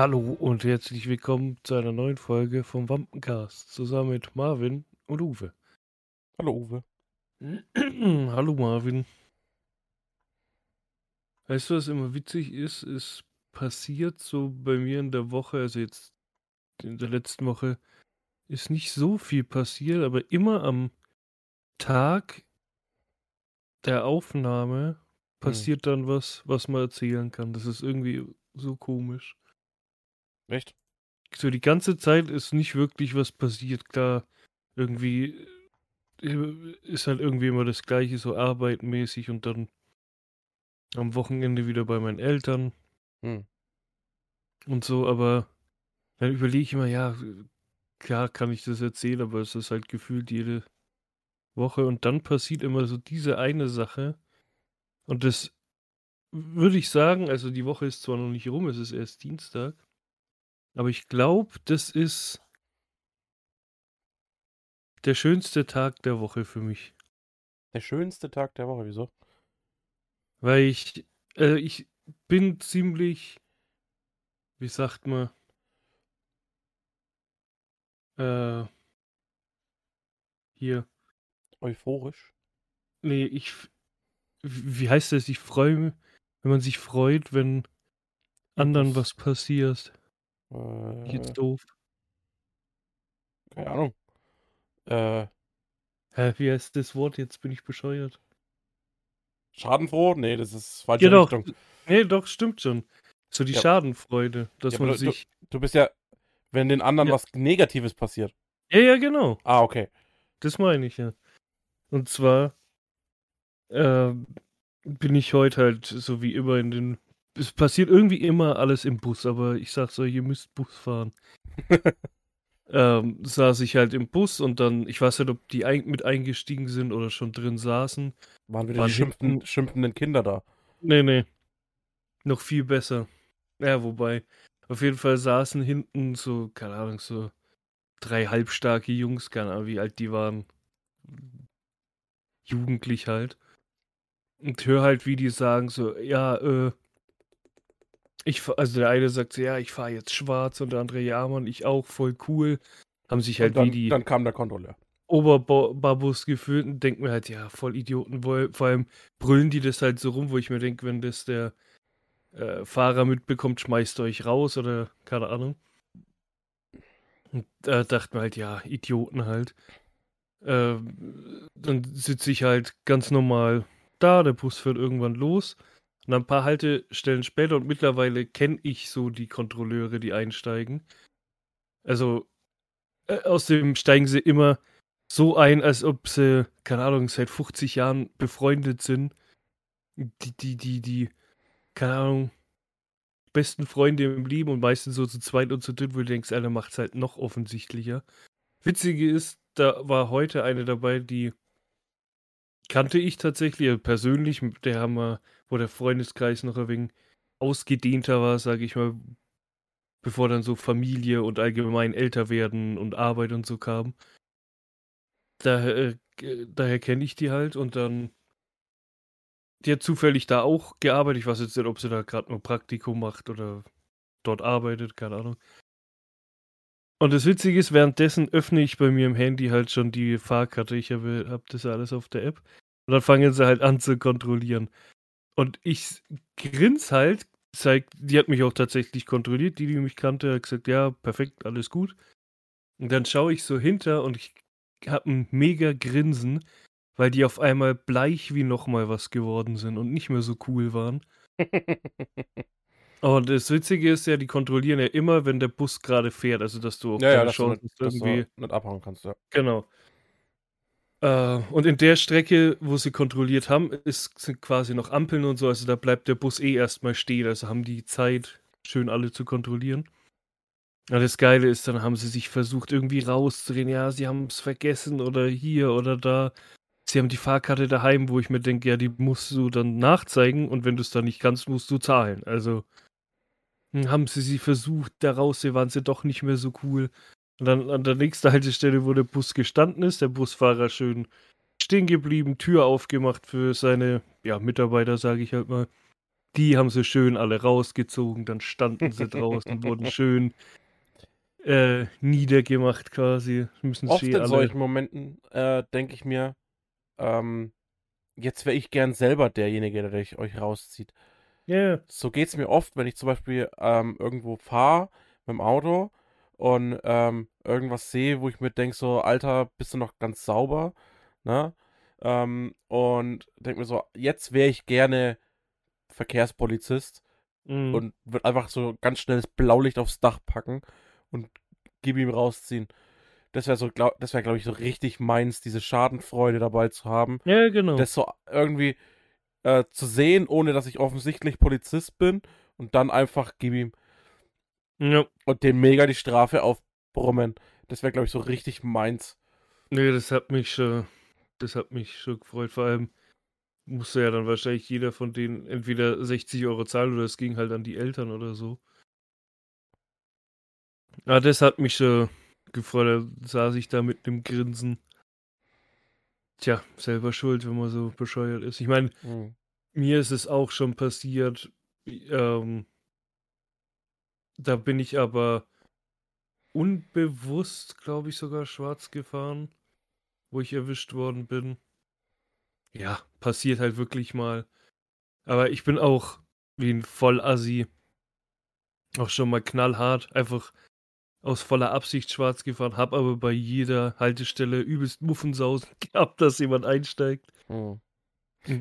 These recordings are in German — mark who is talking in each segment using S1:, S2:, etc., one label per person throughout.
S1: Hallo und herzlich willkommen zu einer neuen Folge vom Wampencast zusammen mit Marvin und Uwe.
S2: Hallo Uwe.
S1: Hallo Marvin. Weißt du, was immer witzig ist? Es passiert so bei mir in der Woche, also jetzt in der letzten Woche, ist nicht so viel passiert, aber immer am Tag der Aufnahme
S2: Hm.
S1: passiert dann was, was man erzählen kann. Das ist irgendwie so komisch.
S2: Echt?
S1: So die ganze Zeit ist nicht wirklich was passiert. Klar, irgendwie äh, ist halt irgendwie immer das Gleiche, so arbeitmäßig und dann am Wochenende wieder bei meinen Eltern
S2: Hm.
S1: und so, aber dann überlege ich immer, ja, klar kann ich das erzählen, aber es ist halt gefühlt jede Woche und dann passiert immer so diese eine Sache und das würde ich sagen, also die Woche ist zwar noch nicht rum, es ist erst Dienstag, aber ich glaube, das ist der schönste Tag der Woche für mich.
S2: Der schönste Tag der Woche, wieso?
S1: Weil ich, äh, ich bin ziemlich, wie sagt man, äh, hier,
S2: Euphorisch?
S1: nee, ich, wie heißt das? Ich freue mich, wenn man sich freut, wenn anderen was passiert.
S2: Äh,
S1: Jetzt doof.
S2: keine Ahnung. Äh,
S1: Hä, wie heißt das Wort? Jetzt bin ich bescheuert.
S2: schadenfroh? Nee, das ist falsche
S1: Ja, doch.
S2: Richtung.
S1: Nee, doch, stimmt schon. So die
S2: Ja.
S1: Schadenfreude, dass
S2: Ja,
S1: man
S2: du-
S1: sich.
S2: Du bist ja, wenn den anderen
S1: Ja.
S2: was Negatives passiert.
S1: Ja, ja, genau.
S2: Ah, okay.
S1: Das meine ich ja. Und zwar ähm, bin ich heute halt so wie immer in den. Es passiert irgendwie immer alles im Bus, aber ich sag so, ihr müsst Bus fahren. ähm, saß ich halt im Bus und dann, ich weiß nicht, ob die ein, mit eingestiegen sind oder schon drin saßen.
S2: Waren wieder
S1: Waren
S2: die schimpften,
S1: hinten-
S2: schimpfenden Kinder da.
S1: Nee, nee. Noch viel besser. Ja, wobei, auf jeden Fall saßen hinten so, keine Ahnung, so drei halbstarke Jungs, keine Ahnung, wie alt die waren. Jugendlich halt. Und hör halt, wie die sagen, so, ja, äh, ich, also der eine sagt so, ja, ich fahre jetzt schwarz und der andere, ja, Mann, ich auch, voll cool. Haben sich halt
S2: dann,
S1: wie die
S2: dann kam der Kontrolleur.
S1: Oberbabus gefühlt und denken mir halt, ja, voll Idioten. Vor allem brüllen die das halt so rum, wo ich mir denke, wenn das der äh, Fahrer mitbekommt, schmeißt euch raus oder keine Ahnung. Und da dachte mir halt, ja, Idioten halt. Ähm, dann sitze ich halt ganz normal da, der Bus fährt irgendwann los. Und ein paar Haltestellen später und mittlerweile kenne ich so die Kontrolleure, die einsteigen. Also äh, außerdem steigen sie immer so ein, als ob sie, keine Ahnung, seit 50 Jahren befreundet sind. Die, die, die, die, keine Ahnung, besten Freunde im Leben und meistens so zu zweit und zu dritt, wo du denkst, einer macht es halt noch offensichtlicher. Witzige ist, da war heute eine dabei, die kannte ich tatsächlich, also persönlich, mit der haben wir, wo der Freundeskreis noch ein wenig ausgedehnter war, sage ich mal, bevor dann so Familie und allgemein älter werden und Arbeit und so kam. Daher, äh, daher kenne ich die halt und dann. Die hat zufällig da auch gearbeitet. Ich weiß jetzt nicht, ob sie da gerade nur Praktikum macht oder dort arbeitet, keine Ahnung. Und das Witzige ist, währenddessen öffne ich bei mir im Handy halt schon die Fahrkarte. Ich habe hab das alles auf der App. Und dann fangen sie halt an zu kontrollieren. Und ich grins halt, zeigt, die hat mich auch tatsächlich kontrolliert, die, die mich kannte, hat gesagt, ja, perfekt, alles gut. Und dann schaue ich so hinter und ich habe ein mega Grinsen, weil die auf einmal bleich wie nochmal was geworden sind und nicht mehr so cool waren. Und das Witzige ist ja, die kontrollieren ja immer, wenn der Bus gerade fährt, also dass du auch
S2: ja, ja,
S1: keine
S2: dass du,
S1: Chance
S2: dass du
S1: irgendwie.
S2: nicht abhauen kannst, ja.
S1: Genau. Äh, und in der Strecke, wo sie kontrolliert haben, ist, sind quasi noch Ampeln und so, also da bleibt der Bus eh erstmal stehen, also haben die Zeit, schön alle zu kontrollieren. Ja, das Geile ist, dann haben sie sich versucht, irgendwie rauszureden, ja, sie haben es vergessen oder hier oder da. Sie haben die Fahrkarte daheim, wo ich mir denke, ja, die musst du dann nachzeigen und wenn du es dann nicht kannst, musst du zahlen. Also hm, haben sie sie versucht, da raus, sie waren sie doch nicht mehr so cool. Und dann an der nächsten Haltestelle, wo der Bus gestanden ist, der Busfahrer schön stehen geblieben, Tür aufgemacht für seine ja, Mitarbeiter, sage ich halt mal. Die haben sie schön alle rausgezogen, dann standen sie draußen, wurden schön äh, niedergemacht quasi. Müssen
S2: Oft in
S1: alle.
S2: solchen Momenten äh, denke ich mir, ähm, jetzt wäre ich gern selber derjenige, der euch- euch rauszieht.
S1: Ja,
S2: So geht es mir oft, wenn ich zum Beispiel ähm, irgendwo fahre mit dem Auto und ähm, irgendwas sehe, wo ich mir denke, so, Alter, bist du noch ganz sauber? Ne? Ähm, und denke mir so, jetzt wäre ich gerne Verkehrspolizist
S1: mhm.
S2: und würde einfach so ganz schnell das Blaulicht aufs Dach packen und gib ihm rausziehen. Das wäre so, glaub, das wäre, glaube ich, so richtig meins, diese Schadenfreude dabei zu haben.
S1: ja, genau.
S2: Das so irgendwie äh, zu sehen, ohne dass ich offensichtlich Polizist bin und dann einfach gib ihm
S1: ja.
S2: und dem mega die Strafe aufbrummen. Das wäre, glaube ich, so richtig meins.
S1: Nee, das hat mich schon, das hat mich schon gefreut. Vor allem musste ja dann wahrscheinlich jeder von denen entweder 60 Euro zahlen oder es ging halt an die Eltern oder so. Ja, das hat mich schon gefreut. Da saß ich da mit einem Grinsen. Tja, selber schuld, wenn man so bescheuert ist. Ich meine,
S2: Hm.
S1: mir ist es auch schon passiert. Ähm, da bin ich aber unbewusst, glaube ich, sogar schwarz gefahren, wo ich erwischt worden bin. Ja, passiert halt wirklich mal. Aber ich bin auch wie ein Vollassi. Auch schon mal knallhart, einfach aus voller Absicht schwarz gefahren, hab aber bei jeder Haltestelle übelst Muffensausen gehabt, dass jemand einsteigt.
S2: Hm.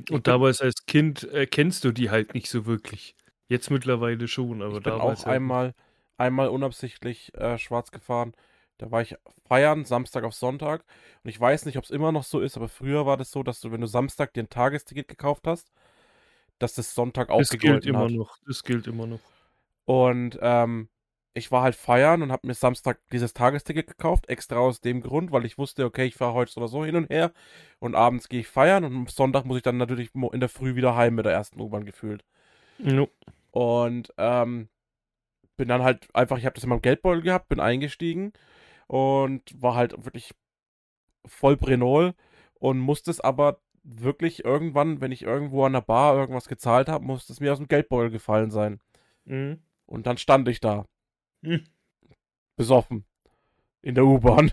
S1: Und damals als Kind erkennst du die halt nicht so wirklich. Jetzt mittlerweile schon, aber
S2: Ich bin auch
S1: halt
S2: einmal, einmal unabsichtlich äh, schwarz gefahren. Da war ich feiern, Samstag auf Sonntag. Und ich weiß nicht, ob es immer noch so ist, aber früher war das so, dass du, wenn du Samstag dir ein Tagesticket gekauft hast, dass das Sonntag auch
S1: Das gilt immer
S2: hat.
S1: noch. Das gilt immer noch.
S2: Und ähm, ich war halt feiern und habe mir Samstag dieses Tagesticket gekauft, extra aus dem Grund, weil ich wusste, okay, ich fahre heute so oder so hin und her und abends gehe ich feiern und am Sonntag muss ich dann natürlich in der Früh wieder heim mit der ersten U-Bahn gefühlt.
S1: Jo.
S2: Und ähm, bin dann halt einfach, ich habe das in meinem Geldbeutel gehabt, bin eingestiegen und war halt wirklich voll Brenol und musste es aber wirklich irgendwann, wenn ich irgendwo an der Bar irgendwas gezahlt habe, musste es mir aus dem Geldbeutel gefallen sein.
S1: Mhm.
S2: Und dann stand ich da,
S1: Hm.
S2: besoffen, in der U-Bahn.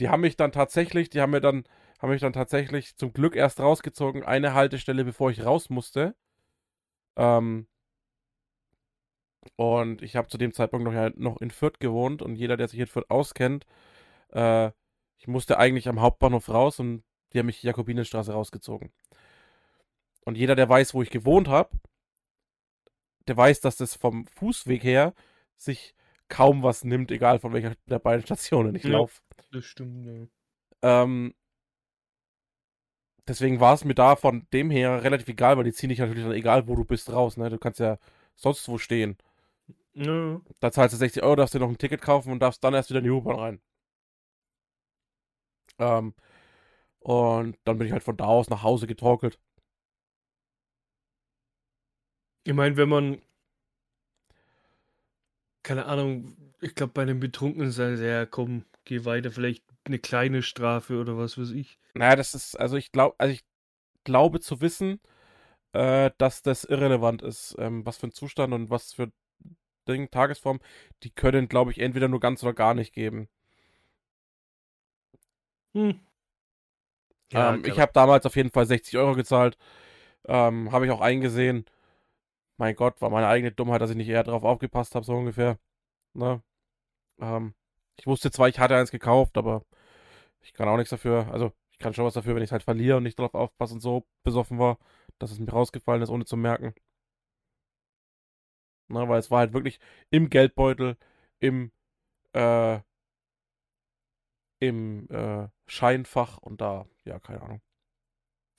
S2: Die haben mich dann tatsächlich, die haben mir dann, haben mich dann tatsächlich zum Glück erst rausgezogen, eine Haltestelle, bevor ich raus musste. Ähm, und ich habe zu dem Zeitpunkt noch, ja, noch in Fürth gewohnt und jeder, der sich in Fürth auskennt, äh, ich musste eigentlich am Hauptbahnhof raus und die haben mich Jakobinenstraße rausgezogen. Und jeder, der weiß, wo ich gewohnt habe, der weiß, dass das vom Fußweg her sich kaum was nimmt, egal von welcher der beiden Stationen ich
S1: Ja.
S2: laufe.
S1: Das stimmt, ja.
S2: Ähm, deswegen war es mir da von dem her relativ egal, weil die ziehen dich natürlich dann egal, wo du bist, raus. Ne? Du kannst ja sonst wo stehen.
S1: Ja.
S2: Da zahlst du 60 Euro, darfst dir noch ein Ticket kaufen und darfst dann erst wieder in die U-Bahn rein. Ähm, und dann bin ich halt von da aus nach Hause getorkelt.
S1: Ich meine, wenn man, keine Ahnung, ich glaube, bei einem Betrunkenen sei ja, komm, geh weiter, vielleicht eine kleine Strafe oder was weiß ich.
S2: Naja, das ist, also ich glaube, also ich glaube zu wissen, äh, dass das irrelevant ist, ähm, was für ein Zustand und was für Ding, Tagesform, die können, glaube ich, entweder nur ganz oder gar nicht geben.
S1: Hm.
S2: ähm, ich habe damals auf jeden Fall 60 Euro gezahlt. Ähm, habe ich auch eingesehen. Mein Gott, war meine eigene Dummheit, dass ich nicht eher drauf aufgepasst habe, so ungefähr. Ne? Ähm, ich wusste zwar, ich hatte eins gekauft, aber ich kann auch nichts dafür. Also, ich kann schon was dafür, wenn ich es halt verliere und nicht drauf aufpasse und so besoffen war, dass es mir rausgefallen ist, ohne zu merken. Ne, weil es war halt wirklich im Geldbeutel, im, äh, im äh, Scheinfach und da, ja, keine Ahnung.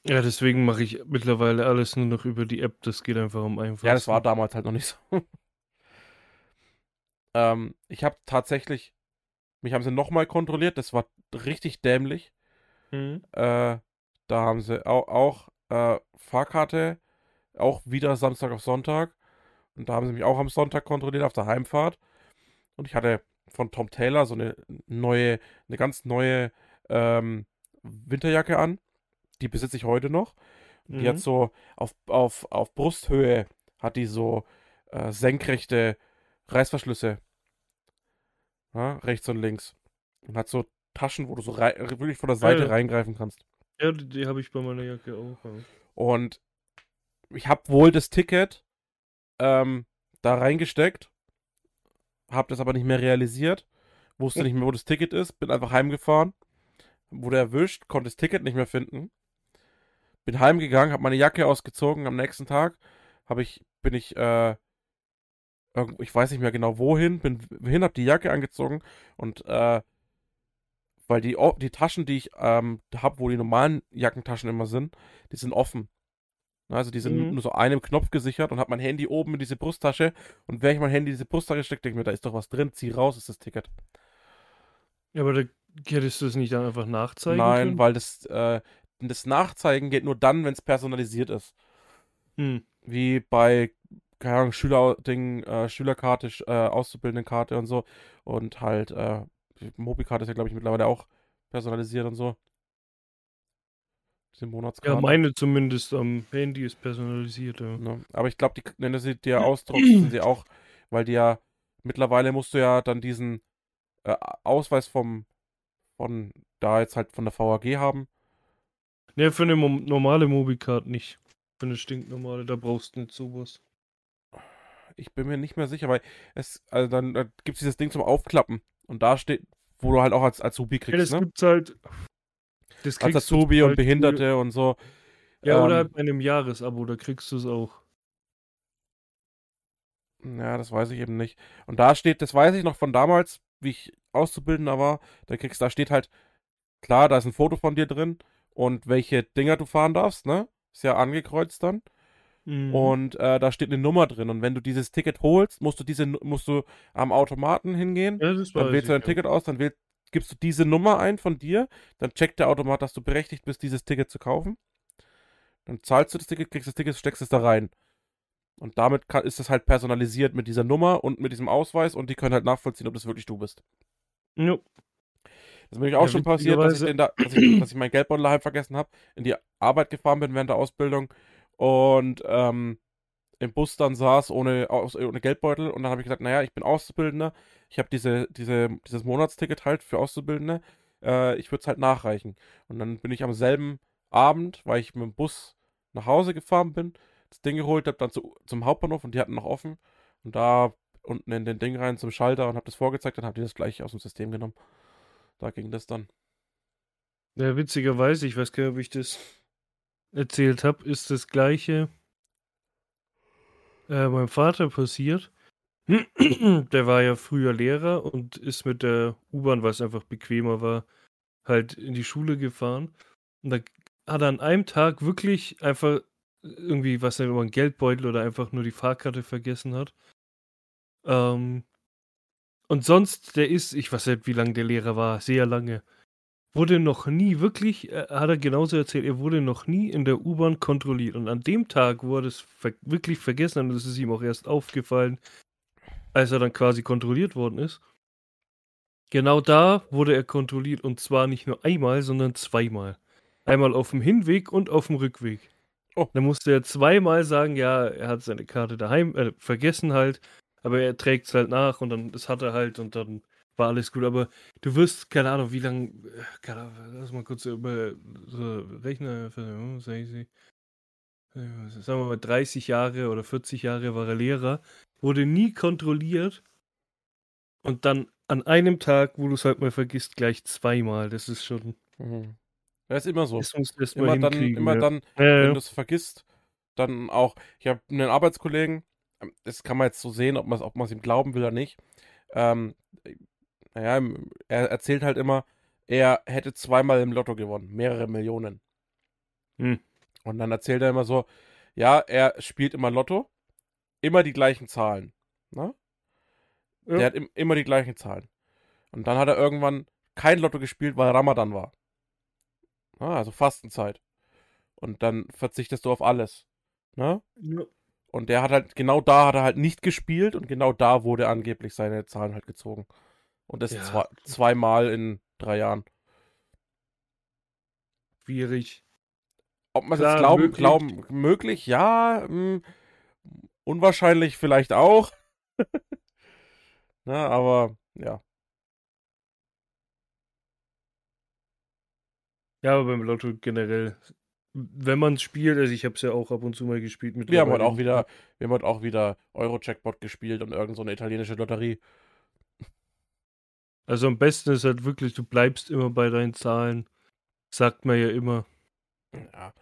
S1: Ja, deswegen mache ich mittlerweile alles nur noch über die App. Das geht einfach um einfach.
S2: Ja, das war damals halt noch nicht so. ähm, ich habe tatsächlich, mich haben sie nochmal kontrolliert, das war richtig dämlich.
S1: Hm.
S2: Äh, da haben sie auch, auch äh, Fahrkarte, auch wieder Samstag auf Sonntag. Und da haben sie mich auch am Sonntag kontrolliert auf der Heimfahrt. Und ich hatte von Tom Taylor so eine neue, eine ganz neue ähm, Winterjacke an. Die besitze ich heute noch. Mhm. Die hat mhm. so auf, auf, auf Brusthöhe hat die so äh, senkrechte Reißverschlüsse. Ja, rechts und links. Und hat so Taschen, wo du so wirklich von der Seite ja. reingreifen kannst.
S1: Ja, die, die habe ich bei meiner Jacke auch. Ja.
S2: Und ich habe wohl das Ticket ähm, da reingesteckt, habe das aber nicht mehr realisiert, wusste nicht mehr, wo das Ticket ist, bin einfach heimgefahren, wurde erwischt, konnte das Ticket nicht mehr finden, bin heimgegangen, habe meine Jacke ausgezogen, am nächsten Tag habe ich, bin ich, äh, ich weiß nicht mehr genau wohin, bin hin, habe die Jacke angezogen und äh, weil die, die Taschen, die ich ähm, habe, wo die normalen Jackentaschen immer sind, die sind offen. Also die sind mhm. nur so einem Knopf gesichert und habe mein Handy oben in diese Brusttasche und wenn ich mein Handy in diese Brusttasche stecke, denke ich mir, da ist doch was drin, zieh raus, ist das Ticket.
S1: Ja, aber da hättest du es nicht dann einfach nachzeigen
S2: Nein, können? weil das, äh, das Nachzeigen geht nur dann, wenn es personalisiert ist. Mhm. Wie bei, keine Ahnung, Schülerding, äh, Schülerkarte, äh, Auszubildendenkarte und so. Und halt, äh, Mobicard ist ja, glaube ich, mittlerweile auch personalisiert und so.
S1: Diese Monatskarte. Ja, meine zumindest am Handy ist personalisiert, ja.
S2: ja aber ich glaube, die, wenn du sie dir ausdruckst, sind sie auch, weil die ja, mittlerweile musst du ja dann diesen äh, Ausweis vom, von, da jetzt halt von der VAG haben.
S1: Ne, für eine normale Mobicard nicht. Für eine stinknormale, da brauchst du nicht sowas.
S2: Ich bin mir nicht mehr sicher, weil es, also dann, dann gibt es dieses Ding zum Aufklappen. Und da steht, wo du halt auch als Azubi kriegst, ja,
S1: das
S2: ne?
S1: gibt's halt,
S2: das Als Azubi und Behinderte für... und so.
S1: Ja, ähm, oder halt bei einem Jahresabo, da kriegst du es auch.
S2: Ja, das weiß ich eben nicht. Und da steht, das weiß ich noch von damals, wie ich Auszubildender war, da kriegst, da steht halt, klar, da ist ein Foto von dir drin und welche Dinger du fahren darfst, ne? Ist ja angekreuzt dann. Mhm. Und äh, da steht eine Nummer drin. Und wenn du dieses Ticket holst, musst du diese, musst du am Automaten hingehen. Ja, dann wählst du dein ja. Ticket aus, dann wählst, gibst du diese Nummer ein von dir, dann checkt der Automat, dass du berechtigt bist, dieses Ticket zu kaufen. Dann zahlst du das Ticket, kriegst das Ticket, steckst es da rein. Und damit kann, ist es halt personalisiert mit dieser Nummer und mit diesem Ausweis und die können halt nachvollziehen, ob das wirklich du bist.
S1: Jo.
S2: Das ist mir auch ja, schon passiert, dass ich, da, dass, ich, dass ich meinen Geldbeutel daheim vergessen habe, in die Arbeit gefahren bin während der Ausbildung und ähm, im Bus dann saß ohne, ohne Geldbeutel und dann habe ich gesagt, naja, ich bin Auszubildender, ich habe diese, diese, dieses Monatsticket halt für Auszubildende, äh, ich würde es halt nachreichen. Und dann bin ich am selben Abend, weil ich mit dem Bus nach Hause gefahren bin, das Ding geholt habe, dann zu, zum Hauptbahnhof und die hatten noch offen und da unten in den Ding rein zum Schalter und habe das vorgezeigt, dann habe die das gleich aus dem System genommen. Da ging das dann.
S1: Ja, witzigerweise, ich weiß gar nicht, ob ich das erzählt habe, ist das gleiche äh, meinem Vater passiert. der war ja früher Lehrer und ist mit der U-Bahn, weil es einfach bequemer war, halt in die Schule gefahren. Und da hat er an einem Tag wirklich einfach irgendwie, was er über einen Geldbeutel oder einfach nur die Fahrkarte vergessen hat. Ähm, und sonst, der ist, ich weiß nicht, wie lange der Lehrer war, sehr lange wurde noch nie wirklich, äh, hat er genauso erzählt, er wurde noch nie in der U-Bahn kontrolliert. Und an dem Tag, er das ver wirklich vergessen und das ist ihm auch erst aufgefallen, als er dann quasi kontrolliert worden ist. Genau da wurde er kontrolliert und zwar nicht nur einmal, sondern zweimal. Einmal auf dem Hinweg und auf dem Rückweg. Oh. Da musste er zweimal sagen, ja, er hat seine Karte daheim, äh, vergessen halt, aber er trägt es halt nach und dann, das hat er halt und dann war alles gut, aber du wirst, keine Ahnung, wie lange, keine Ahnung, lass mal kurz über so rechnen, sagen wir mal 30 Jahre oder 40 Jahre war er Lehrer, wurde nie kontrolliert und dann an einem Tag, wo du es halt mal vergisst, gleich zweimal, das ist schon...
S2: Mhm. Das ist immer so. Das musst du erst immer dann, immer ja. dann, ja, ja. wenn du es vergisst, dann auch, ich habe einen Arbeitskollegen, ähm, das kann man jetzt so sehen, ob man es ihm glauben will oder nicht, ähm, naja, er erzählt halt immer, er hätte zweimal im Lotto gewonnen, mehrere Millionen. Hm. Und dann erzählt er immer so, ja, er spielt immer Lotto, immer die gleichen Zahlen. Ne? Ja. Der hat im, immer die gleichen Zahlen. Und dann hat er irgendwann kein Lotto gespielt, weil Ramadan war. Ja, also Fastenzeit. Und dann verzichtest du auf alles. Ne? Ja. Und der hat halt, genau da hat er halt nicht gespielt und genau da wurde angeblich seine Zahlen halt gezogen. Und das ja. zwei, zweimal in drei Jahren.
S1: Schwierig.
S2: ob man es glauben, möglich. glauben, möglich, ja. Mh, hm, unwahrscheinlich vielleicht auch. Na, aber ja.
S1: Ja, aber beim Lotto generell, wenn man spielt, also ich habe es ja auch ab und zu mal gespielt
S2: mit. Wir haben heute auch wieder, wir haben heute auch wieder Euro-Jackpot gespielt und irgend so eine italienische Lotterie.
S1: Also am besten ist halt wirklich, du bleibst immer bei deinen Zahlen. Sagt man ja immer.
S2: Ja.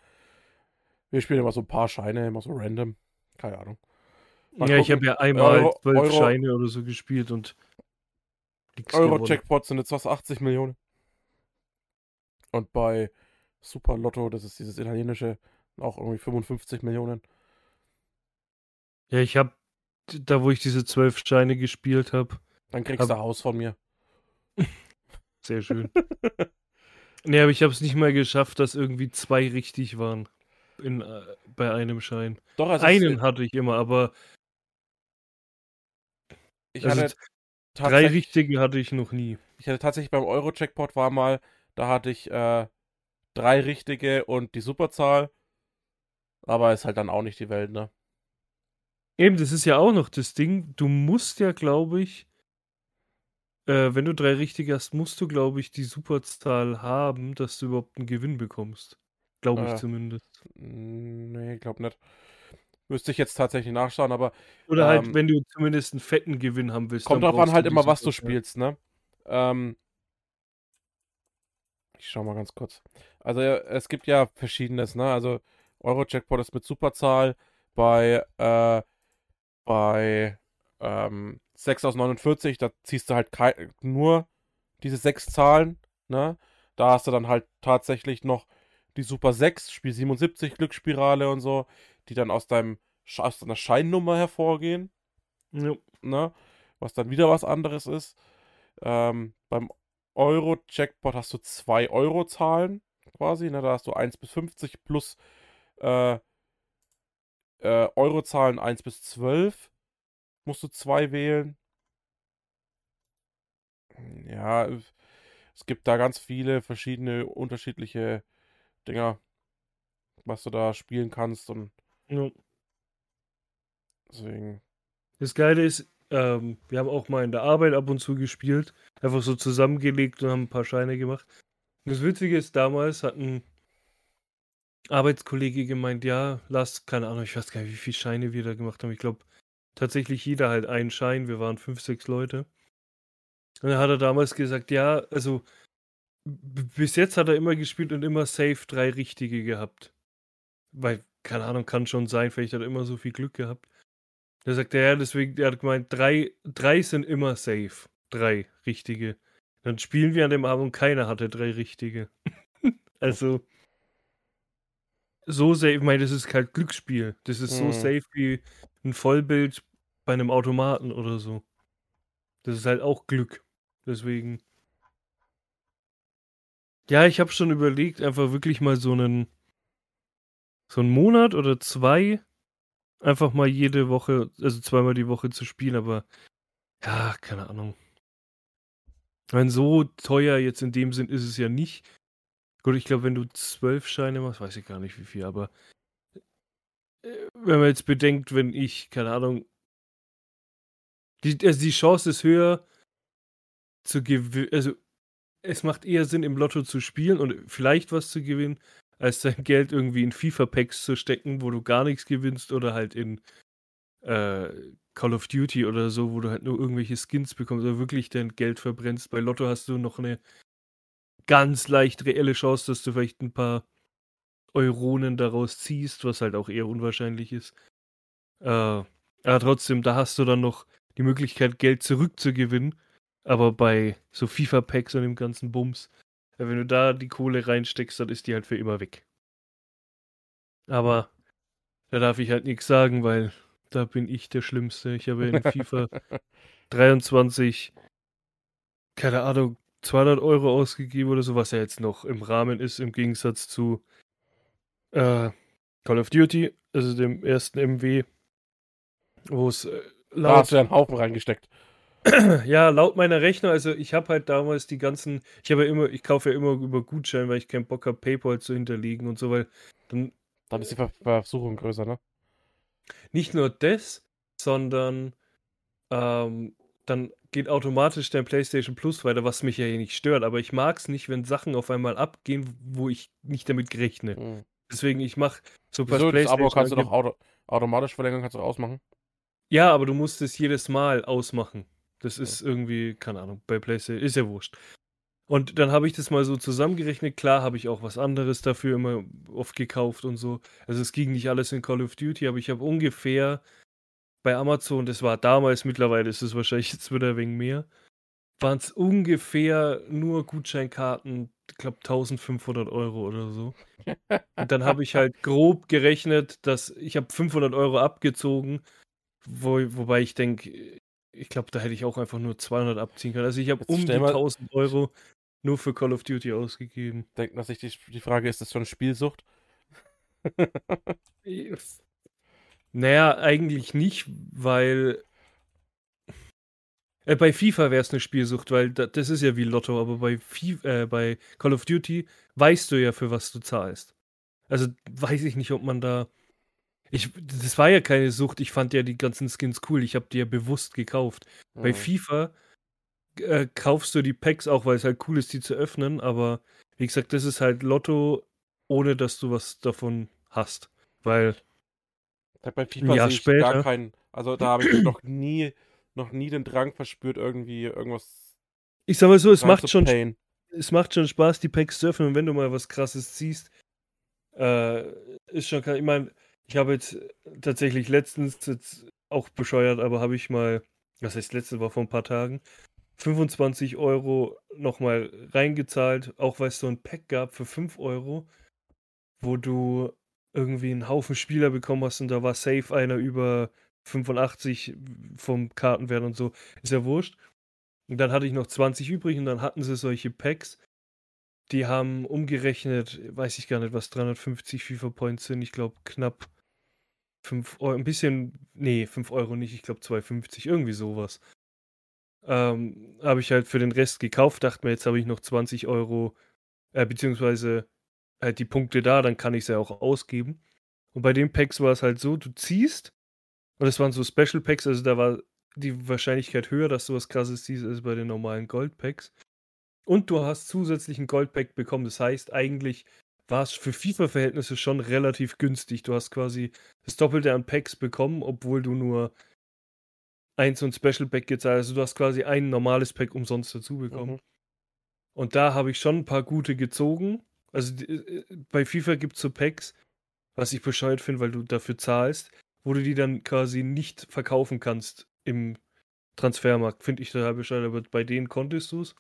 S2: Wir spielen immer so ein paar Scheine, immer so random. Keine Ahnung.
S1: Mal ja, gucken. ich habe ja einmal zwölf Scheine oder so gespielt und.
S2: Euro-Jackpot sind jetzt was 80 Millionen. Und bei Super Lotto, das ist dieses italienische, auch irgendwie 55 Millionen.
S1: Ja, ich habe, da wo ich diese zwölf Scheine gespielt habe.
S2: Dann kriegst hab... du Haus von mir.
S1: Sehr schön. nee, aber ich habe es nicht mal geschafft, dass irgendwie zwei richtig waren. In, äh, bei einem Schein. Doch, also Einen ist, hatte ich immer, aber. Ich also hatte drei richtige hatte ich noch nie.
S2: Ich hatte tatsächlich beim Euro-Checkpot war mal, da hatte ich äh, drei richtige und die Superzahl. Aber ist halt dann auch nicht die Welt, ne?
S1: Eben, das ist ja auch noch das Ding. Du musst ja, glaube ich, äh, wenn du drei richtige hast, musst du, glaube ich, die Superzahl haben, dass du überhaupt einen Gewinn bekommst. Glaube ich äh, zumindest.
S2: Nee, ich glaube nicht. Müsste ich jetzt tatsächlich nachschauen, aber.
S1: Oder halt, ähm, halt, wenn du zumindest einen fetten Gewinn haben willst.
S2: Kommt drauf an, halt immer, was du spielst, ne? Ähm, ich schau mal ganz kurz. Also, es gibt ja verschiedenes, ne? Also, Euro-Jackpot ist mit Superzahl bei, äh, bei, ähm, 6 aus 49, da ziehst du halt nur diese sechs Zahlen, ne? Da hast du dann halt tatsächlich noch die Super 6, Spiel 77, Glücksspirale und so, die dann aus deinem aus deiner Scheinnummer hervorgehen. Ja. Ne? Was dann wieder was anderes ist. Ähm, beim Euro-Jackpot hast du 2 Euro-Zahlen quasi. Ne? Da hast du 1 bis 50 plus äh, äh, Euro-Zahlen 1 bis 12 musst du zwei wählen. Ja, es gibt da ganz viele verschiedene unterschiedliche Dinger, was du da spielen kannst und ja. deswegen.
S1: Das Geile ist, ähm, wir haben auch mal in der Arbeit ab und zu gespielt, einfach so zusammengelegt und haben ein paar Scheine gemacht. Und das Witzige ist, damals hat ein Arbeitskollege gemeint, ja, lass, keine Ahnung, ich weiß gar nicht, wie viele Scheine wir da gemacht haben. Ich glaube, tatsächlich jeder halt einen Schein. Wir waren fünf, sechs Leute. Und dann hat er damals gesagt, ja, also bis jetzt hat er immer gespielt und immer safe drei richtige gehabt. Weil, keine Ahnung, kann schon sein, vielleicht hat er immer so viel Glück gehabt. Da sagt er, ja, deswegen, er hat gemeint, drei, drei sind immer safe. Drei richtige. Dann spielen wir an dem Abend und keiner hatte drei richtige. also, so safe, ich meine, das ist halt Glücksspiel. Das ist so mhm. safe wie ein Vollbild bei einem Automaten oder so. Das ist halt auch Glück. Deswegen. Ja, ich habe schon überlegt, einfach wirklich mal so einen so einen Monat oder zwei einfach mal jede Woche, also zweimal die Woche zu spielen, aber ja, keine Ahnung. Meine, so teuer jetzt in dem Sinn ist es ja nicht. Gut, ich glaube, wenn du zwölf Scheine machst, weiß ich gar nicht wie viel, aber wenn man jetzt bedenkt, wenn ich, keine Ahnung, die, also die Chance ist höher zu gewinnen, also es macht eher Sinn, im Lotto zu spielen und vielleicht was zu gewinnen, als dein Geld irgendwie in FIFA-Packs zu stecken, wo du gar nichts gewinnst oder halt in äh, Call of Duty oder so, wo du halt nur irgendwelche Skins bekommst oder wirklich dein Geld verbrennst. Bei Lotto hast du noch eine ganz leicht reelle Chance, dass du vielleicht ein paar Euronen daraus ziehst, was halt auch eher unwahrscheinlich ist. Äh, aber trotzdem, da hast du dann noch die Möglichkeit, Geld zurückzugewinnen. Aber bei so FIFA-Packs und dem ganzen Bums, äh, wenn du da die Kohle reinsteckst, dann ist die halt für immer weg. Aber da darf ich halt nichts sagen, weil da bin ich der Schlimmste. Ich habe in FIFA 23, keine Ahnung, 200 Euro ausgegeben oder so, was ja jetzt noch im Rahmen ist, im Gegensatz zu äh, Call of Duty, also dem ersten MW, wo es äh,
S2: laut... Da hast du einen Haufen reingesteckt.
S1: ja, laut meiner Rechnung, also ich habe halt damals die ganzen, ich habe ja immer, ich kaufe ja immer über Gutschein, weil ich keinen Bock habe, PayPal zu hinterlegen und so, weil
S2: Dann, dann ist die Versuchung größer, ne?
S1: Nicht nur das, sondern ähm, dann geht automatisch dein PlayStation Plus weiter, was mich ja hier nicht stört. Aber ich mag es nicht, wenn Sachen auf einmal abgehen, wo ich nicht damit gerechnet. Mhm. Deswegen, ich mache
S2: so was PlayStation. Das Abo kannst du doch auto automatisch verlängern, kannst du auch ausmachen.
S1: Ja, aber du musst es jedes Mal ausmachen. Das ist ja. irgendwie, keine Ahnung, bei PlayStation, ist ja wurscht. Und dann habe ich das mal so zusammengerechnet. Klar habe ich auch was anderes dafür immer oft gekauft und so. Also es ging nicht alles in Call of Duty, aber ich habe ungefähr bei Amazon, das war damals, mittlerweile ist es wahrscheinlich jetzt wieder wegen mehr, waren es ungefähr nur Gutscheinkarten, glaube 1500 Euro oder so. Und dann habe ich halt grob gerechnet, dass ich habe 500 Euro abgezogen, wo, wobei ich denke, ich glaube, da hätte ich auch einfach nur 200 abziehen können. Also ich habe um die 1000 Euro nur für Call of Duty ausgegeben.
S2: Denken, dass ich die, die Frage ist, ist das schon Spielsucht?
S1: Naja, eigentlich nicht, weil äh, bei FIFA wäre es eine Spielsucht, weil da, das ist ja wie Lotto, aber bei, FIFA, äh, bei Call of Duty weißt du ja, für was du zahlst. Also weiß ich nicht, ob man da. Ich, das war ja keine Sucht, ich fand ja die ganzen Skins cool, ich habe die ja bewusst gekauft. Mhm. Bei FIFA äh, kaufst du die Packs auch, weil es halt cool ist, die zu öffnen, aber wie gesagt, das ist halt Lotto, ohne dass du was davon hast. Weil
S2: bei FIFA ja, sehe ich später. gar keinen. Also da habe ich noch nie, noch nie den Drang verspürt, irgendwie irgendwas.
S1: Ich sag mal so, es macht schon. Pain. Es macht schon Spaß, die Packs zu öffnen, wenn du mal was krasses ziehst. Äh, ist schon Ich meine, ich habe jetzt tatsächlich letztens jetzt auch bescheuert, aber habe ich mal, was heißt letzte war vor ein paar Tagen, 25 Euro nochmal reingezahlt, auch weil es so ein Pack gab für 5 Euro, wo du irgendwie einen Haufen Spieler bekommen hast und da war safe einer über 85 vom Kartenwert und so. Ist ja wurscht. Und dann hatte ich noch 20 übrig und dann hatten sie solche Packs. Die haben umgerechnet, weiß ich gar nicht, was 350 FIFA Points sind. Ich glaube knapp 5 Euro, ein bisschen, nee, 5 Euro nicht, ich glaube 2,50, irgendwie sowas. Ähm, habe ich halt für den Rest gekauft, dachte mir, jetzt habe ich noch 20 Euro, äh, beziehungsweise halt die Punkte da, dann kann ich sie ja auch ausgeben. Und bei den Packs war es halt so, du ziehst, und es waren so Special Packs, also da war die Wahrscheinlichkeit höher, dass du was krasses ziehst, als bei den normalen Gold Packs. Und du hast zusätzlich ein Gold Pack bekommen. Das heißt, eigentlich war es für FIFA-Verhältnisse schon relativ günstig. Du hast quasi das Doppelte an Packs bekommen, obwohl du nur eins und Special Pack gezahlt hast. Also du hast quasi ein normales Pack umsonst dazu bekommen. Mhm. Und da habe ich schon ein paar gute gezogen. Also äh, bei FIFA gibt es so Packs, was ich bescheuert finde, weil du dafür zahlst, wo du die dann quasi nicht verkaufen kannst im Transfermarkt. Finde ich total bescheuert, aber bei denen konntest du es.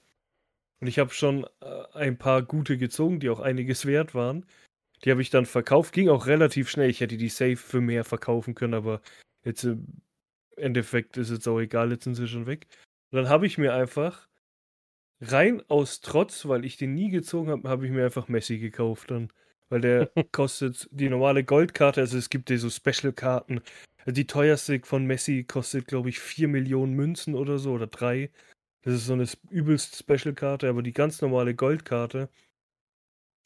S1: Und ich habe schon äh, ein paar gute gezogen, die auch einiges wert waren. Die habe ich dann verkauft, ging auch relativ schnell. Ich hätte die safe für mehr verkaufen können, aber jetzt im Endeffekt ist es auch egal, jetzt sind sie schon weg. Und dann habe ich mir einfach rein aus Trotz, weil ich den nie gezogen habe, habe ich mir einfach Messi gekauft dann. Weil der kostet die normale Goldkarte, also es gibt ja so Special-Karten. Die teuerste von Messi kostet, glaube ich, 4 Millionen Münzen oder so, oder 3. Das ist so eine übelst Special-Karte, aber die ganz normale Goldkarte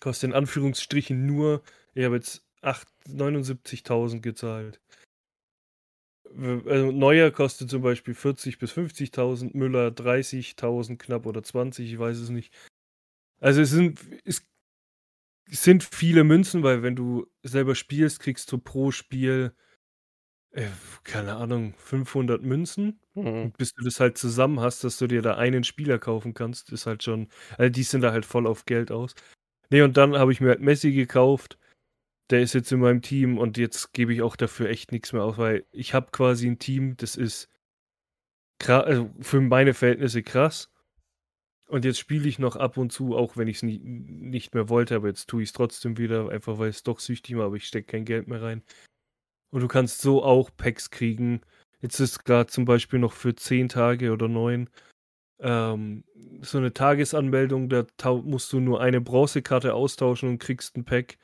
S1: kostet in Anführungsstrichen nur, ich habe jetzt 79.000 gezahlt also Neuer kostet zum Beispiel 40 bis 50.000, Müller 30.000 knapp oder 20, ich weiß es nicht. Also es sind, es sind viele Münzen, weil wenn du selber spielst, kriegst du pro Spiel, äh, keine Ahnung, 500 Münzen. Mhm. Und bis du das halt zusammen hast, dass du dir da einen Spieler kaufen kannst, ist halt schon, also die sind da halt voll auf Geld aus. Nee, und dann habe ich mir halt Messi gekauft der ist jetzt in meinem Team und jetzt gebe ich auch dafür echt nichts mehr aus, weil ich habe quasi ein Team, das ist also für meine Verhältnisse krass. Und jetzt spiele ich noch ab und zu, auch wenn ich es nie, nicht mehr wollte, aber jetzt tue ich es trotzdem wieder, einfach weil es doch süchtig war, aber ich stecke kein Geld mehr rein. Und du kannst so auch Packs kriegen. Jetzt ist gerade zum Beispiel noch für 10 Tage oder 9 ähm, so eine Tagesanmeldung, da musst du nur eine Bronzekarte austauschen und kriegst ein Pack.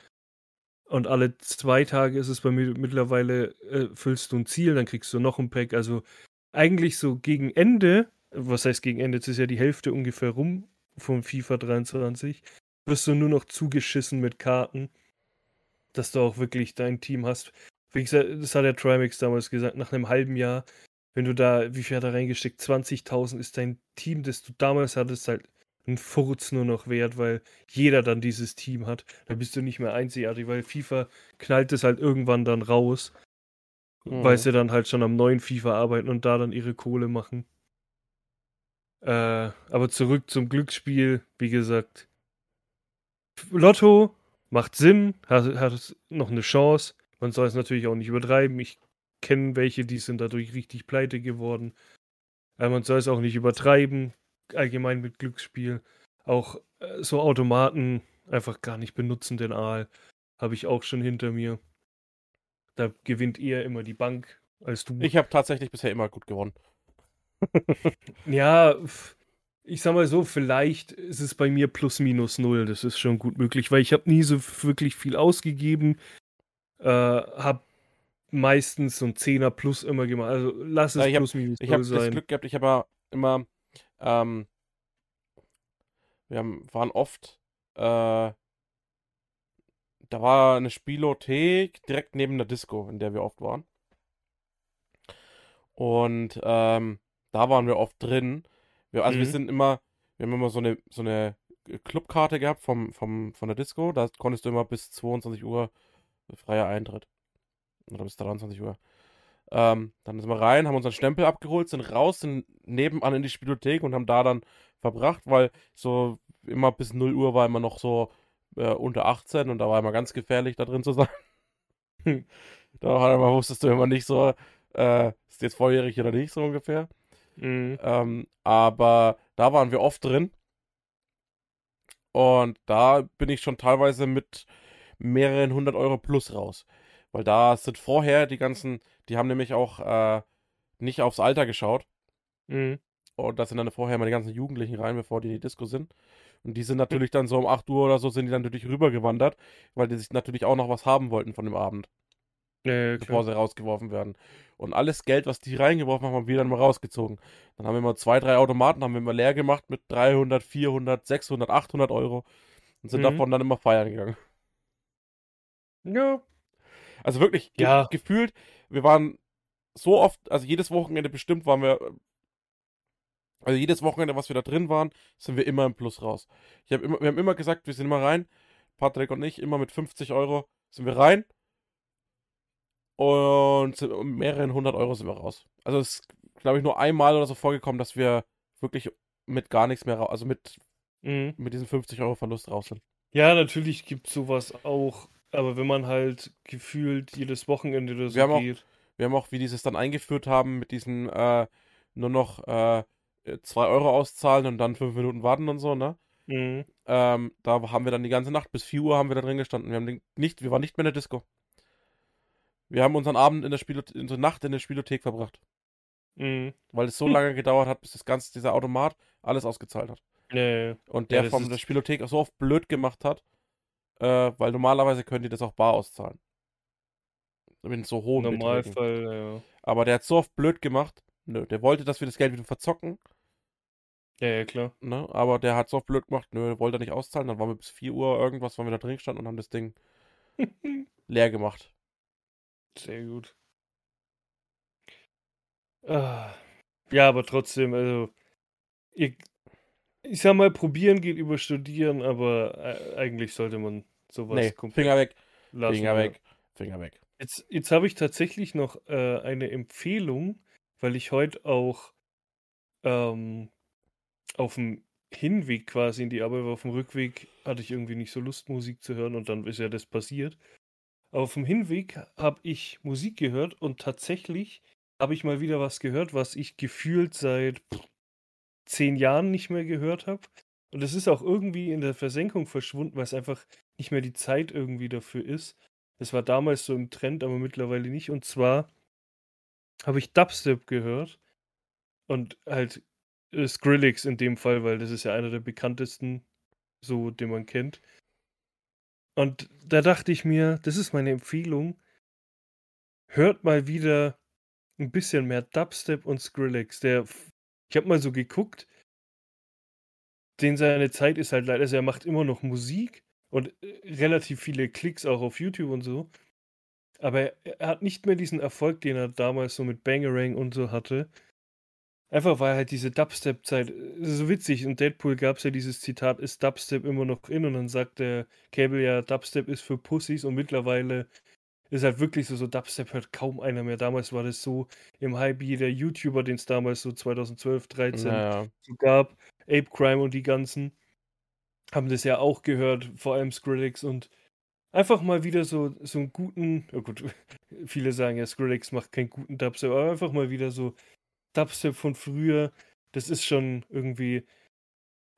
S1: Und alle zwei Tage ist es bei mir mittlerweile, äh, füllst du ein Ziel, dann kriegst du noch ein Pack. Also eigentlich so gegen Ende, was heißt gegen Ende, jetzt ist ja die Hälfte ungefähr rum von FIFA 23, wirst du nur noch zugeschissen mit Karten. dass du auch wirklich dein Team hast. Wie gesagt, das hat der Trimax damals gesagt, nach einem halben Jahr, wenn du da, wie viel hat er reingesteckt? 20.000 ist dein Team, das du damals hattest, halt ein Furz nur noch wert, weil jeder dann dieses Team hat. Da bist du nicht mehr einzigartig, weil FIFA knallt es halt irgendwann dann raus, mhm. weil sie dann halt schon am neuen FIFA arbeiten und da dann ihre Kohle machen. Äh, aber zurück zum Glücksspiel, wie gesagt. Lotto macht Sinn, hat, hat noch eine Chance. Man soll es natürlich auch nicht übertreiben. Ich kenne welche, die sind dadurch richtig pleite geworden. Aber man soll es auch nicht übertreiben allgemein mit Glücksspiel. Auch äh, so Automaten einfach gar nicht benutzen, den Aal. Habe ich auch schon hinter mir. Da gewinnt eher immer die Bank als du.
S2: Ich habe tatsächlich bisher immer gut gewonnen.
S1: Ja, ich sag mal so, vielleicht ist es bei mir plus minus null. Das ist schon gut möglich, weil ich habe nie so wirklich viel ausgegeben. Äh, habe meistens so ein Zehner plus immer gemacht. Also lass es ja, plus
S2: hab, minus null sein. Ich habe das Glück gehabt, ich habe immer ähm, wir haben, waren oft, äh, da war eine Spielothek direkt neben der Disco, in der wir oft waren. Und ähm, da waren wir oft drin. Wir, also mhm. wir sind immer, wir haben immer so eine, so eine Clubkarte gehabt vom, vom, von der Disco. Da konntest du immer bis 22 Uhr freier Eintritt. Oder bis 23 Uhr. Ähm, dann sind wir rein, haben unseren Stempel abgeholt, sind raus, sind nebenan in die Spielothek und haben da dann verbracht, weil so immer bis 0 Uhr war immer noch so äh, unter 18 und da war immer ganz gefährlich, da drin zu sein. da wusstest du immer nicht so, äh, ist jetzt volljährig oder nicht, so ungefähr. Mhm. Ähm, aber da waren wir oft drin. Und da bin ich schon teilweise mit mehreren hundert Euro plus raus. Weil da sind vorher die ganzen, die haben nämlich auch äh, nicht aufs Alter geschaut. Mhm. Und da sind dann vorher mal die ganzen Jugendlichen rein, bevor die in die Disco sind. Und die sind natürlich dann so um 8 Uhr oder so, sind die dann natürlich rübergewandert, weil die sich natürlich auch noch was haben wollten von dem Abend. Ja, ja, bevor sie rausgeworfen werden. Und alles Geld, was die reingeworfen haben, haben wir dann mal rausgezogen. Dann haben wir mal zwei, drei Automaten, haben wir mal leer gemacht mit 300, 400, 600, 800 Euro und sind mhm. davon dann immer feiern gegangen. Ja, also wirklich ja. ge gefühlt, wir waren so oft, also jedes Wochenende bestimmt waren wir, also jedes Wochenende, was wir da drin waren, sind wir immer im Plus raus. Ich hab immer, wir haben immer gesagt, wir sind immer rein, Patrick und ich, immer mit 50 Euro sind wir rein und um mehreren hundert Euro sind wir raus. Also es ist, glaube ich, nur einmal oder so vorgekommen, dass wir wirklich mit gar nichts mehr raus, also mit, mhm. mit diesen 50 Euro Verlust raus sind.
S1: Ja, natürlich gibt es sowas auch. Aber wenn man halt gefühlt jedes Wochenende oder so
S2: wir haben geht. Auch, wir haben auch, wie die es dann eingeführt haben, mit diesen äh, nur noch äh, 2 Euro auszahlen und dann 5 Minuten warten und so, ne? Mhm. Ähm, da haben wir dann die ganze Nacht bis 4 Uhr haben wir da drin gestanden. Wir haben nicht, wir waren nicht mehr in der Disco. Wir haben unseren Abend in der Spielothek, unsere Nacht in der Spielothek verbracht. Mhm. Weil es so lange gedauert hat, bis das ganze, dieser Automat alles ausgezahlt hat. Nee. Und der ja, von der Spielothek auch so oft blöd gemacht hat, äh, weil normalerweise können die das auch bar auszahlen. Mit so hohen Normalfall, ja. Aber der hat so oft blöd gemacht. Nö, der wollte, dass wir das Geld wieder verzocken.
S1: Ja, ja, klar.
S2: Ne? Aber der hat so oft blöd gemacht, nö, wollte er nicht auszahlen. Dann waren wir bis 4 Uhr irgendwas, waren wir da drin gestanden und haben das Ding leer gemacht.
S1: Sehr gut. Ah. Ja, aber trotzdem, also, ihr, ich sag mal, probieren geht über studieren, aber äh, eigentlich sollte man sowas
S2: nee, Finger weg. Lassen, Finger weg. Finger weg.
S1: Jetzt, jetzt habe ich tatsächlich noch äh, eine Empfehlung, weil ich heute auch ähm, auf dem Hinweg quasi in die Arbeit war, auf dem Rückweg hatte ich irgendwie nicht so Lust, Musik zu hören und dann ist ja das passiert. Auf dem Hinweg habe ich Musik gehört und tatsächlich habe ich mal wieder was gehört, was ich gefühlt seit zehn Jahren nicht mehr gehört habe. Und es ist auch irgendwie in der Versenkung verschwunden, weil es einfach nicht mehr die Zeit irgendwie dafür ist. Es war damals so im Trend, aber mittlerweile nicht. Und zwar habe ich Dubstep gehört und halt äh, Skrillex in dem Fall, weil das ist ja einer der bekanntesten, so den man kennt. Und da dachte ich mir, das ist meine Empfehlung. Hört mal wieder ein bisschen mehr Dubstep und Skrillex. Der, ich habe mal so geguckt, den seine Zeit ist halt leider, also er macht immer noch Musik, und äh, relativ viele Klicks auch auf YouTube und so. Aber er hat nicht mehr diesen Erfolg, den er damals so mit Bangerang und so hatte. Einfach weil halt diese Dubstep-Zeit, so witzig, in Deadpool gab es ja dieses Zitat, ist Dubstep immer noch in? Und dann sagt der Cable ja, Dubstep ist für Pussys und mittlerweile ist halt wirklich so, so Dubstep hört kaum einer mehr. Damals war das so im Hype, jeder YouTuber, den es damals so 2012, 13 naja. so gab, Ape Crime und die ganzen, haben das ja auch gehört, vor allem Skrillex und einfach mal wieder so, so einen guten, oh gut, viele sagen ja, Skrillex macht keinen guten Dubstep, aber einfach mal wieder so Dubstep von früher, das ist schon irgendwie,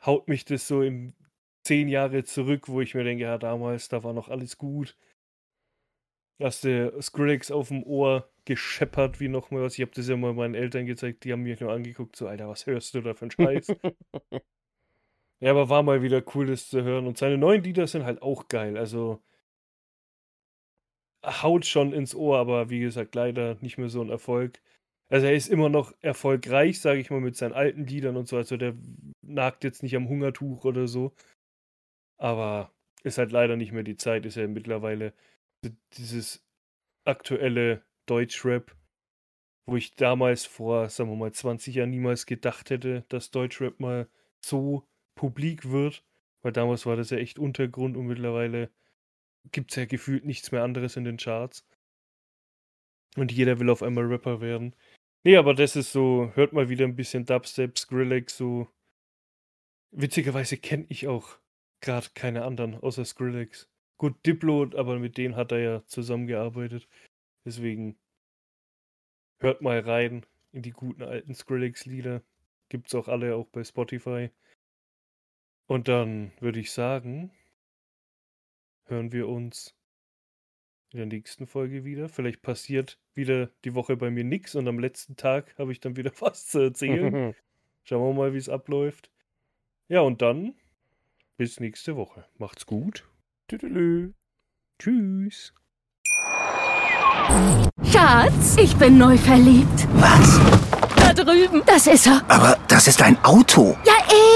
S1: haut mich das so in zehn Jahre zurück, wo ich mir denke, ja, damals, da war noch alles gut. Hast du Skrillex auf dem Ohr gescheppert wie noch mal was. Ich habe das ja mal meinen Eltern gezeigt, die haben mich nur angeguckt, so, Alter, was hörst du da für einen Scheiß? ja, aber war mal wieder cool, das zu hören. Und seine neuen Lieder sind halt auch geil. Also haut schon ins Ohr, aber wie gesagt, leider nicht mehr so ein Erfolg. Also er ist immer noch erfolgreich, sage ich mal, mit seinen alten Liedern und so. Also der nagt jetzt nicht am Hungertuch oder so. Aber ist halt leider nicht mehr die Zeit, ist ja mittlerweile dieses aktuelle Deutschrap, wo ich damals vor, sagen wir mal, 20 Jahren niemals gedacht hätte, dass Deutschrap mal so publik wird. Weil damals war das ja echt Untergrund und mittlerweile gibt es ja gefühlt nichts mehr anderes in den Charts. Und jeder will auf einmal Rapper werden. Nee, aber das ist so, hört mal wieder ein bisschen Dubstep, Skrillex, so. Witzigerweise kenne ich auch gerade keine anderen außer Skrillex. Gut, Diplo, aber mit denen hat er ja zusammengearbeitet. Deswegen hört mal rein in die guten alten Skrillex-Lieder. Gibt's auch alle auch bei Spotify. Und dann würde ich sagen, hören wir uns in der nächsten Folge wieder. Vielleicht passiert wieder die Woche bei mir nichts und am letzten Tag habe ich dann wieder was zu erzählen. Schauen wir mal, wie es abläuft. Ja, und dann bis nächste Woche. Macht's gut. Tüdelü. Tschüss.
S3: Schatz, ich bin neu verliebt.
S4: Was?
S3: Da drüben. Das ist er.
S4: Aber das ist ein Auto.
S3: Ja,